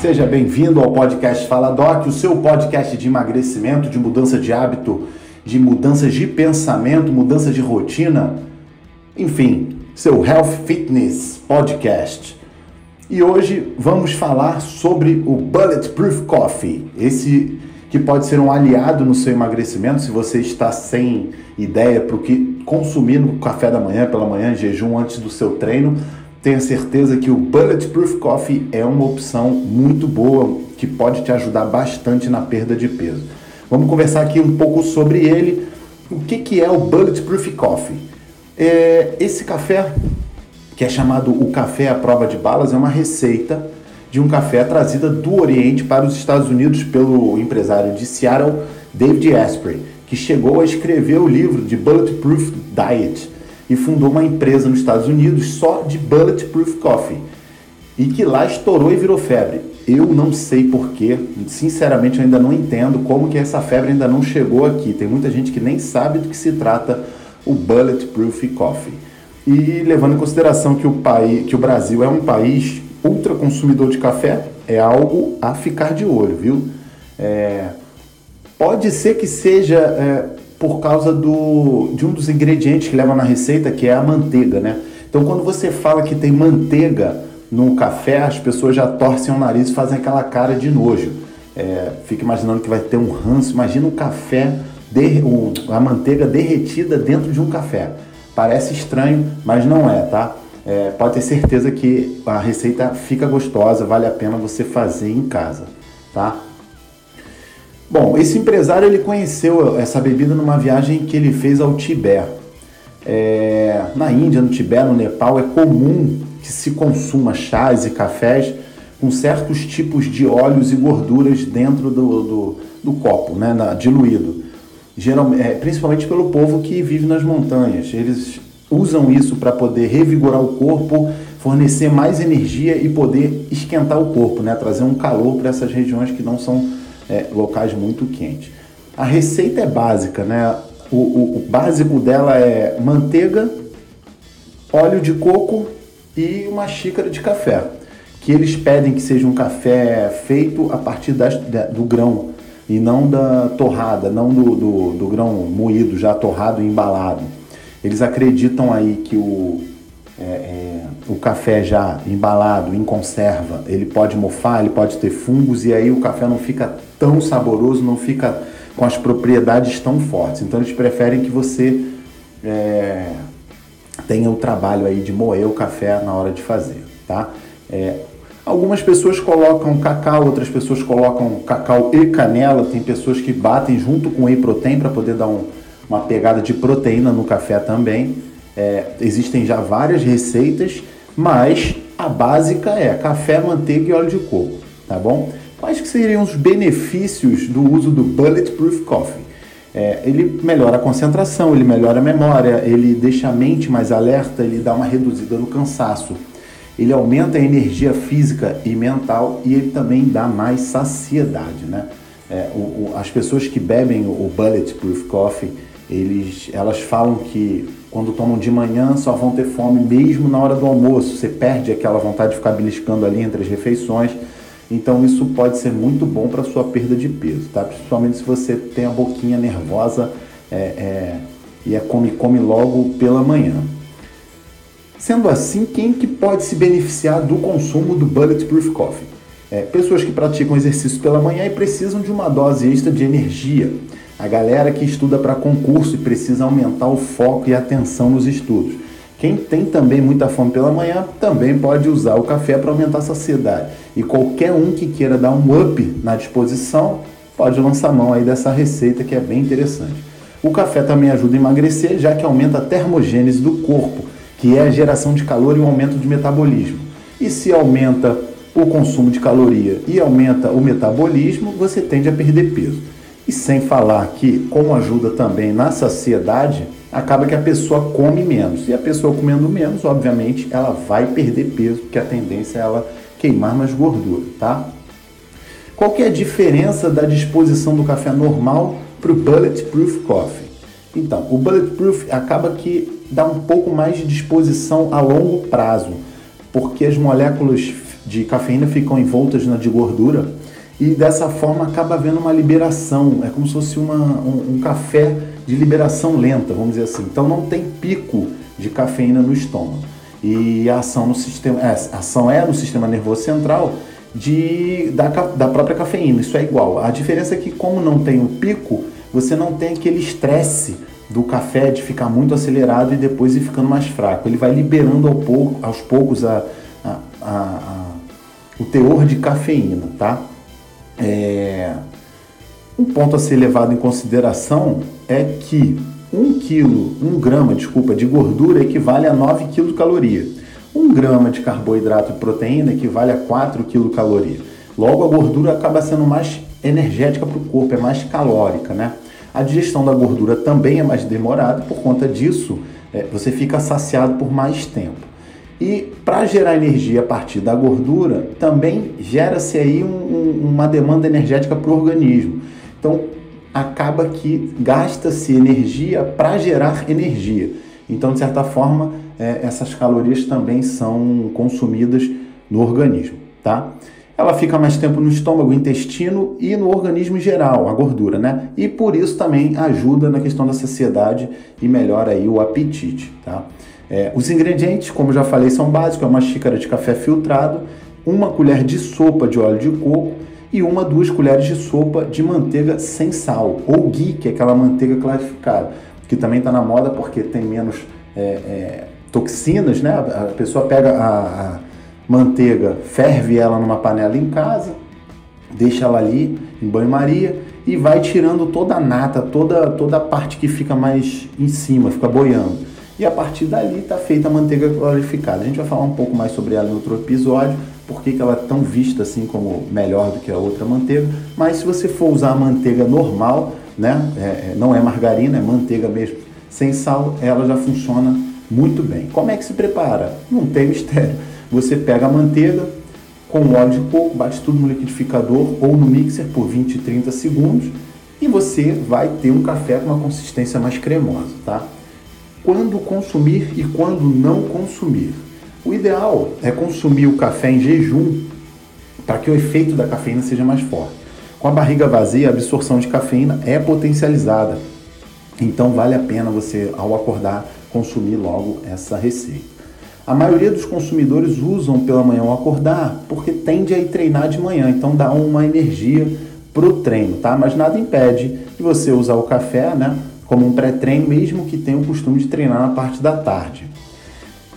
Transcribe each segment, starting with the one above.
Seja bem-vindo ao podcast Fala Doc, o seu podcast de emagrecimento, de mudança de hábito, de mudanças de pensamento, mudança de rotina, enfim, seu Health Fitness Podcast. E hoje vamos falar sobre o Bulletproof Coffee, esse que pode ser um aliado no seu emagrecimento se você está sem ideia para o que consumir no café da manhã, pela manhã, jejum antes do seu treino. Tenha certeza que o Bulletproof Coffee é uma opção muito boa que pode te ajudar bastante na perda de peso. Vamos conversar aqui um pouco sobre ele. O que, que é o Bulletproof Coffee? É, esse café, que é chamado o café à prova de balas, é uma receita de um café trazida do Oriente para os Estados Unidos pelo empresário de Seattle, David Asprey, que chegou a escrever o livro de Bulletproof Diet e fundou uma empresa nos Estados Unidos só de Bulletproof Coffee e que lá estourou e virou febre. Eu não sei porquê, sinceramente eu ainda não entendo como que essa febre ainda não chegou aqui. Tem muita gente que nem sabe do que se trata o Bulletproof Coffee. E levando em consideração que o, país, que o Brasil é um país ultra consumidor de café, é algo a ficar de olho, viu? É, pode ser que seja é, por causa do, de um dos ingredientes que leva na receita, que é a manteiga, né? Então, quando você fala que tem manteiga no café, as pessoas já torcem o nariz e fazem aquela cara de nojo. É, fica imaginando que vai ter um ranço. Imagina o café, de, o, a manteiga derretida dentro de um café. Parece estranho, mas não é, tá? É, pode ter certeza que a receita fica gostosa, vale a pena você fazer em casa, tá? Bom, esse empresário ele conheceu essa bebida numa viagem que ele fez ao Tibete. É, na Índia, no Tibete, no Nepal, é comum que se consuma chás e cafés com certos tipos de óleos e gorduras dentro do, do, do copo, né, na, diluído. Geralmente, é, principalmente pelo povo que vive nas montanhas. Eles usam isso para poder revigorar o corpo, fornecer mais energia e poder esquentar o corpo, né? trazer um calor para essas regiões que não são é, locais muito quentes. A receita é básica, né? O, o, o, básico dela é manteiga, óleo de coco e uma xícara de café. Que eles pedem que seja um café feito a partir das, do grão e não da torrada, não do, do, do grão moído, já torrado e embalado. Eles acreditam aí que o, é, é, o café já embalado, em conserva, ele pode mofar, ele pode ter fungos e aí o café não fica tão saboroso, não fica com as propriedades tão fortes. Então eles preferem que você é, tenha o trabalho aí de moer o café na hora de fazer, tá? É, algumas pessoas colocam cacau, outras pessoas colocam cacau e canela, tem pessoas que batem junto com whey protein para poder dar um uma pegada de proteína no café também. É, existem já várias receitas, mas a básica é café, manteiga e óleo de coco, tá bom? Quais que seriam os benefícios do uso do Bulletproof Coffee? É, ele melhora a concentração, ele melhora a memória, ele deixa a mente mais alerta, ele dá uma reduzida no cansaço, ele aumenta a energia física e mental e ele também dá mais saciedade, né? É, o, o, as pessoas que bebem o Bulletproof Coffee eles, elas falam que quando tomam de manhã só vão ter fome mesmo na hora do almoço. Você perde aquela vontade de ficar beliscando ali entre as refeições. Então isso pode ser muito bom para sua perda de peso, tá? Principalmente se você tem a boquinha nervosa é, é, e é come come logo pela manhã. Sendo assim, quem que pode se beneficiar do consumo do Bulletproof Coffee? É, pessoas que praticam exercício pela manhã e precisam de uma dose extra de energia a galera que estuda para concurso e precisa aumentar o foco e a atenção nos estudos. Quem tem também muita fome pela manhã também pode usar o café para aumentar a saciedade. E qualquer um que queira dar um up na disposição pode lançar mão aí dessa receita que é bem interessante. O café também ajuda a emagrecer, já que aumenta a termogênese do corpo, que é a geração de calor e o aumento de metabolismo. E se aumenta o consumo de caloria e aumenta o metabolismo, você tende a perder peso. E sem falar que, como ajuda também na saciedade, acaba que a pessoa come menos. E a pessoa comendo menos, obviamente, ela vai perder peso, porque a tendência é ela queimar mais gordura, tá? Qual que é a diferença da disposição do café normal para o Bulletproof Coffee? Então, o Bulletproof acaba que dá um pouco mais de disposição a longo prazo, porque as moléculas de cafeína ficam envoltas na de gordura e dessa forma acaba havendo uma liberação, é como se fosse uma, um, um café de liberação lenta, vamos dizer assim. Então não tem pico de cafeína no estômago. E a ação, no sistema, é, ação é no sistema nervoso central de, da, da própria cafeína, isso é igual. A diferença é que, como não tem o pico, você não tem aquele estresse do café de ficar muito acelerado e depois ir ficando mais fraco. Ele vai liberando ao pouco, aos poucos a, a, a, o teor de cafeína, tá? É... Um ponto a ser levado em consideração é que 1 quilo, 1 grama, desculpa, de gordura equivale a 9 quilocalorias. 1 grama de carboidrato e proteína equivale a 4 quilocalorias. Logo, a gordura acaba sendo mais energética para o corpo, é mais calórica, né? A digestão da gordura também é mais demorada, por conta disso, é, você fica saciado por mais tempo. E para gerar energia a partir da gordura, também gera-se aí um, um, uma demanda energética para o organismo. Então, acaba que gasta-se energia para gerar energia. Então, de certa forma, é, essas calorias também são consumidas no organismo, tá? Ela fica mais tempo no estômago, intestino e no organismo em geral, a gordura, né? E por isso também ajuda na questão da saciedade e melhora aí o apetite, tá? É, os ingredientes, como já falei, são básicos: é uma xícara de café filtrado, uma colher de sopa de óleo de coco e uma, duas colheres de sopa de manteiga sem sal, ou ghee, que é aquela manteiga clarificada, que também está na moda porque tem menos é, é, toxinas, né? A pessoa pega a, a manteiga, ferve ela numa panela em casa, deixa ela ali em banho-maria e vai tirando toda a nata, toda, toda a parte que fica mais em cima, fica boiando. E a partir dali está feita a manteiga clarificada. A gente vai falar um pouco mais sobre ela em outro episódio, por que ela é tão vista assim como melhor do que a outra manteiga. Mas se você for usar a manteiga normal, né, é, é, não é margarina, é manteiga mesmo, sem sal, ela já funciona muito bem. Como é que se prepara? Não tem mistério. Você pega a manteiga com óleo de coco, bate tudo no liquidificador ou no mixer por 20 30 segundos e você vai ter um café com uma consistência mais cremosa, tá? Quando consumir e quando não consumir. O ideal é consumir o café em jejum para que o efeito da cafeína seja mais forte. Com a barriga vazia, a absorção de cafeína é potencializada. Então vale a pena você, ao acordar, consumir logo essa receita. A maioria dos consumidores usam pela manhã ao acordar porque tende a ir treinar de manhã, então dá uma energia para o treino, tá? Mas nada impede de você usar o café, né, como um pré-treino, mesmo que tenha o costume de treinar na parte da tarde.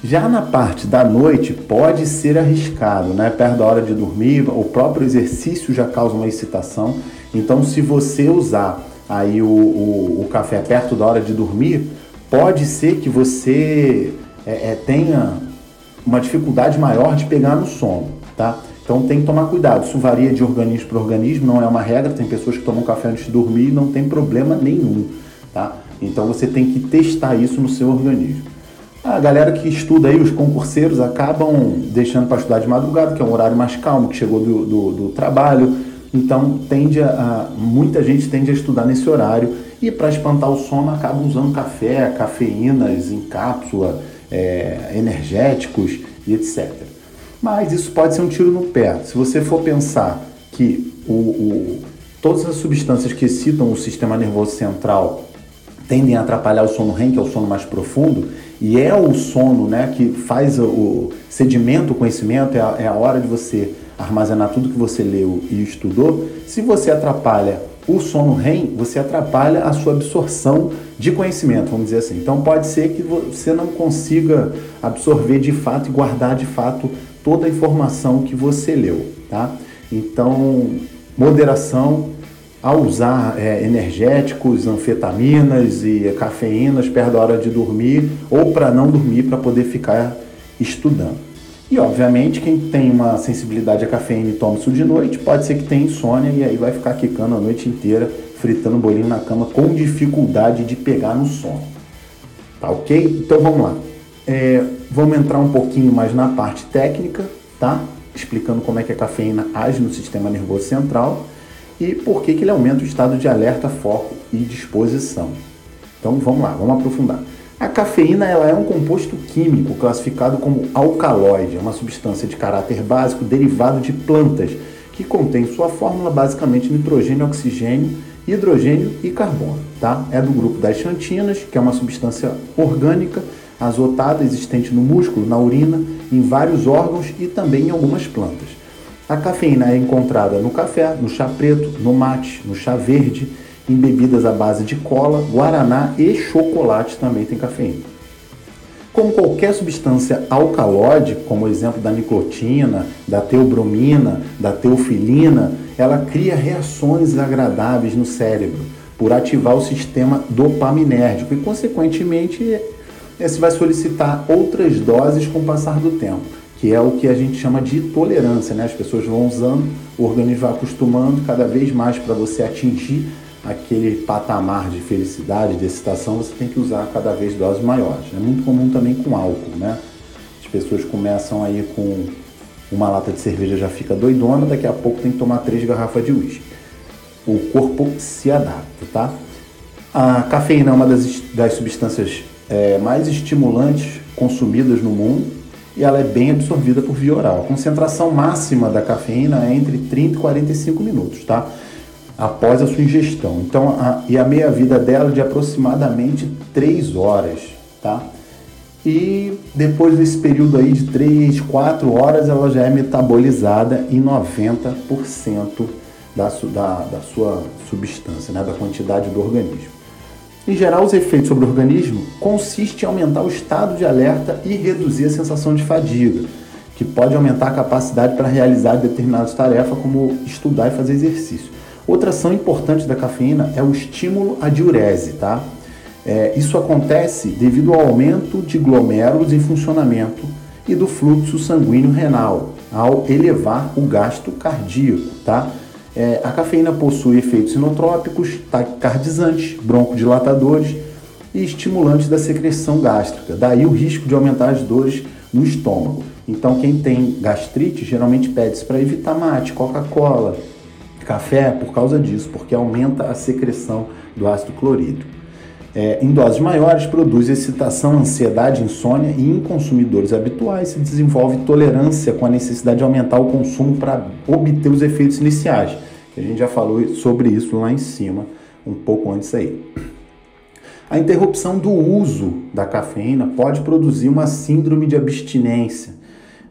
Já na parte da noite pode ser arriscado, né? Perto da hora de dormir, o próprio exercício já causa uma excitação. Então, se você usar aí o, o, o café perto da hora de dormir, pode ser que você é, é, tenha uma dificuldade maior de pegar no sono, tá? Então tem que tomar cuidado. Isso varia de organismo para organismo, não é uma regra. Tem pessoas que tomam café antes de dormir e não tem problema nenhum, tá? Então você tem que testar isso no seu organismo. A galera que estuda aí, os concurseiros, acabam deixando para estudar de madrugada, que é um horário mais calmo, que chegou do, do, do trabalho. Então tende a, muita gente tende a estudar nesse horário e para espantar o sono acabam usando café, cafeínas em cápsula, é, energéticos e etc. Mas isso pode ser um tiro no pé. Se você for pensar que o, o, todas as substâncias que excitam o sistema nervoso central tendem a atrapalhar o sono REM, que é o sono mais profundo, e é o sono né, que faz o sedimento, o conhecimento, é a, é a hora de você armazenar tudo que você leu e estudou. Se você atrapalha o sono REM, você atrapalha a sua absorção de conhecimento, vamos dizer assim. Então pode ser que você não consiga absorver de fato e guardar de fato toda a informação que você leu, tá? Então, moderação ao usar é, energéticos, anfetaminas e cafeínas perto da hora de dormir ou para não dormir para poder ficar estudando. E obviamente quem tem uma sensibilidade à cafeína e toma isso de noite, pode ser que tenha insônia e aí vai ficar quicando a noite inteira, fritando bolinho na cama com dificuldade de pegar no sono. Tá ok? Então vamos lá. É, vamos entrar um pouquinho mais na parte técnica, tá? Explicando como é que a cafeína age no sistema nervoso central e por que, que ele aumenta o estado de alerta, foco e disposição. Então vamos lá, vamos aprofundar. A cafeína ela é um composto químico classificado como alcaloide, é uma substância de caráter básico derivado de plantas, que contém sua fórmula basicamente nitrogênio, oxigênio, hidrogênio e carbono. Tá? É do grupo das xantinas, que é uma substância orgânica azotada existente no músculo, na urina, em vários órgãos e também em algumas plantas. A cafeína é encontrada no café, no chá preto, no mate, no chá verde, em bebidas à base de cola, guaraná e chocolate também tem cafeína. Como qualquer substância alcalóide, como o exemplo da nicotina, da teobromina, da teofilina, ela cria reações agradáveis no cérebro por ativar o sistema dopaminérgico e, consequentemente, você vai solicitar outras doses com o passar do tempo, que é o que a gente chama de tolerância. Né? As pessoas vão usando, o organismo vai acostumando cada vez mais para você atingir aquele patamar de felicidade, de excitação, você tem que usar cada vez doses maiores. É muito comum também com álcool, né? As pessoas começam aí com uma lata de cerveja já fica doidona, daqui a pouco tem que tomar três garrafas de uísque. O corpo se adapta, tá? A cafeína é uma das, das substâncias é, mais estimulantes consumidas no mundo e ela é bem absorvida por via oral. A concentração máxima da cafeína é entre 30 e 45 minutos, tá? após a sua ingestão. Então, a, e a meia-vida dela é de aproximadamente 3 horas, tá? E depois desse período aí de 3, 4 horas, ela já é metabolizada em 90% da, da, da sua substância, né? da quantidade do organismo. Em geral, os efeitos sobre o organismo consistem em aumentar o estado de alerta e reduzir a sensação de fadiga, que pode aumentar a capacidade para realizar determinadas tarefas, como estudar e fazer exercício. Outra ação importante da cafeína é o estímulo à diurese, tá? É, isso acontece devido ao aumento de glomérulos em funcionamento e do fluxo sanguíneo renal, ao elevar o gasto cardíaco, tá? É, a cafeína possui efeitos inotrópicos, taquicardizantes, broncodilatadores e estimulantes da secreção gástrica. Daí o risco de aumentar as dores no estômago. Então, quem tem gastrite geralmente pede-se para evitar mate, Coca-Cola, Café por causa disso, porque aumenta a secreção do ácido clorídrico. É, em doses maiores, produz excitação, ansiedade, insônia e em consumidores habituais se desenvolve tolerância com a necessidade de aumentar o consumo para obter os efeitos iniciais. A gente já falou sobre isso lá em cima, um pouco antes aí. A interrupção do uso da cafeína pode produzir uma síndrome de abstinência,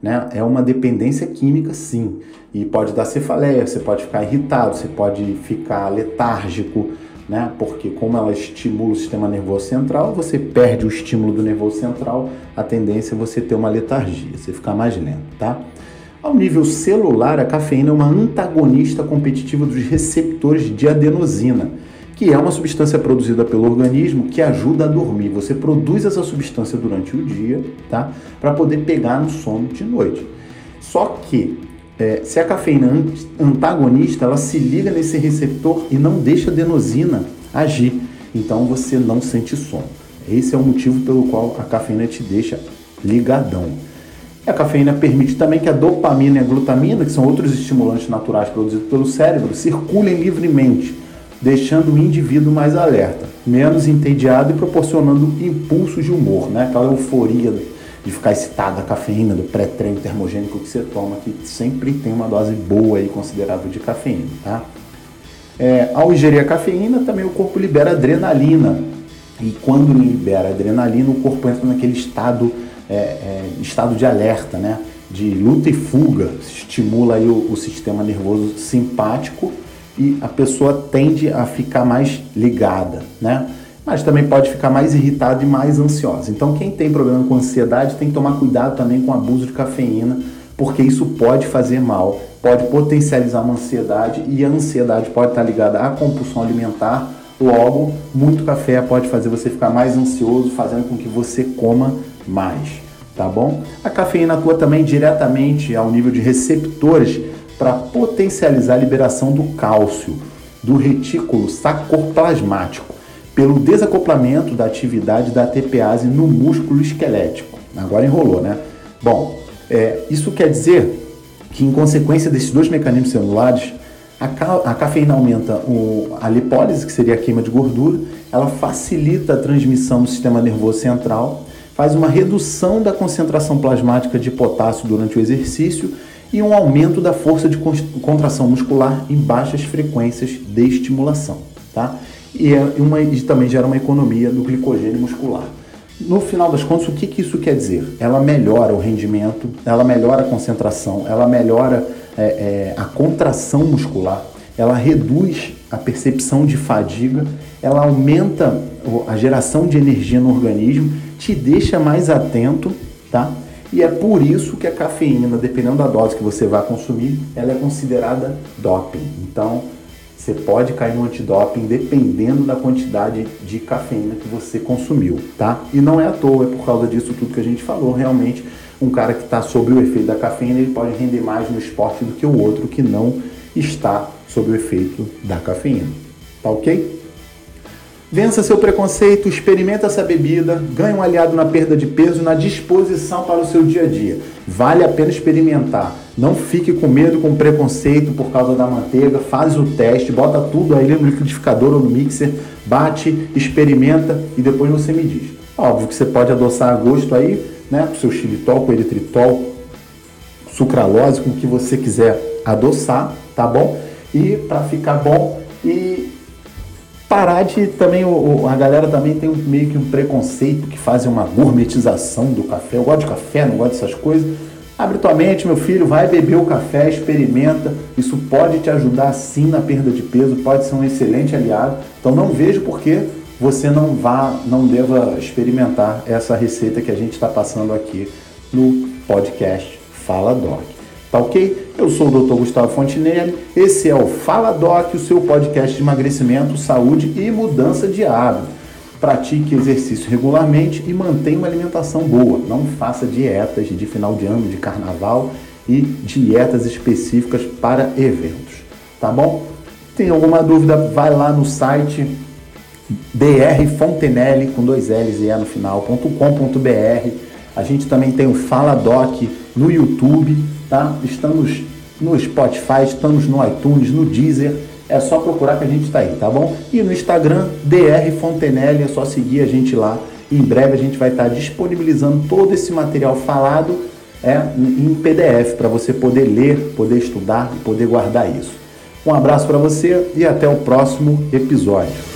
né? É uma dependência química, sim. E pode dar cefaleia, você pode ficar irritado, você pode ficar letárgico, né? Porque como ela estimula o sistema nervoso central, você perde o estímulo do nervoso central, a tendência é você ter uma letargia, você ficar mais lento, tá? Ao nível celular, a cafeína é uma antagonista competitiva dos receptores de adenosina que é uma substância produzida pelo organismo que ajuda a dormir. Você produz essa substância durante o dia, tá? Para poder pegar no sono de noite. Só que é, se a cafeína antagonista, ela se liga nesse receptor e não deixa a adenosina agir. Então você não sente sono. Esse é o motivo pelo qual a cafeína te deixa ligadão. A cafeína permite também que a dopamina e a glutamina, que são outros estimulantes naturais produzidos pelo cérebro, circulem livremente deixando o indivíduo mais alerta, menos entediado e proporcionando impulsos de humor, né? aquela euforia de ficar excitado da cafeína, do pré-treino termogênico que você toma, que sempre tem uma dose boa e considerável de cafeína. Tá? É, ao ingerir a cafeína, também o corpo libera adrenalina. E quando libera adrenalina, o corpo entra naquele estado, é, é, estado de alerta, né? de luta e fuga, estimula aí o, o sistema nervoso simpático e a pessoa tende a ficar mais ligada, né? Mas também pode ficar mais irritada e mais ansiosa. Então, quem tem problema com ansiedade tem que tomar cuidado também com o abuso de cafeína, porque isso pode fazer mal, pode potencializar uma ansiedade e a ansiedade pode estar ligada à compulsão alimentar. Logo, muito café pode fazer você ficar mais ansioso, fazendo com que você coma mais, tá bom? A cafeína atua também diretamente ao nível de receptores para potencializar a liberação do cálcio do retículo sarcoplasmático pelo desacoplamento da atividade da TPase no músculo esquelético. Agora enrolou, né? Bom, é, isso quer dizer que, em consequência desses dois mecanismos celulares, A, ca a cafeína aumenta o, a lipólise, que seria a queima de gordura, ela facilita a transmissão no sistema nervoso central, faz uma redução da concentração plasmática de potássio durante o exercício e um aumento da força de contração muscular em baixas frequências de estimulação. Tá? E, é uma, e também gera uma economia do glicogênio muscular. No final das contas, o que, que isso quer dizer? Ela melhora o rendimento, ela melhora a concentração, ela melhora é, é, a contração muscular, ela reduz a percepção de fadiga, ela aumenta a geração de energia no organismo, te deixa mais atento, tá? E é por isso que a cafeína, dependendo da dose que você vai consumir, ela é considerada doping. Então, você pode cair no antidoping dependendo da quantidade de cafeína que você consumiu, tá? E não é à toa, é por causa disso tudo que a gente falou. Realmente, um cara que está sob o efeito da cafeína, ele pode render mais no esporte do que o outro que não está sob o efeito da cafeína. Tá ok? Vença seu preconceito, experimenta essa bebida, ganhe um aliado na perda de peso, na disposição para o seu dia a dia. Vale a pena experimentar. Não fique com medo, com preconceito por causa da manteiga. Faz o teste, bota tudo aí no liquidificador ou no mixer, bate, experimenta e depois você me diz. Óbvio que você pode adoçar a gosto aí, né? Com seu xilitol, com eritritol, sucralose, com o que você quiser adoçar, tá bom? E para ficar bom e parar de também, o, a galera também tem um, meio que um preconceito que fazem uma gourmetização do café. Eu gosto de café, não gosto dessas coisas. Abre tua mente, meu filho, vai beber o café, experimenta. Isso pode te ajudar sim na perda de peso, pode ser um excelente aliado. Então não vejo por que você não vá, não deva experimentar essa receita que a gente está passando aqui no podcast Fala Doc. Tá ok? Eu sou o Dr. Gustavo Fontinelli, esse é o Fala Doc, o seu podcast de emagrecimento, saúde e mudança de hábito. Pratique exercício regularmente e mantenha uma alimentação boa. Não faça dietas de final de ano, de carnaval e dietas específicas para eventos. Tá bom? Tem alguma dúvida? Vai lá no site drfontenelle com dois L's e E no final.com.br. A gente também tem o Fala Doc no YouTube tá? Estamos no Spotify, estamos no iTunes, no Deezer. É só procurar que a gente está aí, tá bom? E no Instagram, DR Fontenelle, é só seguir a gente lá. Em breve a gente vai estar tá disponibilizando todo esse material falado é, em PDF para você poder ler, poder estudar e poder guardar isso. Um abraço para você e até o próximo episódio.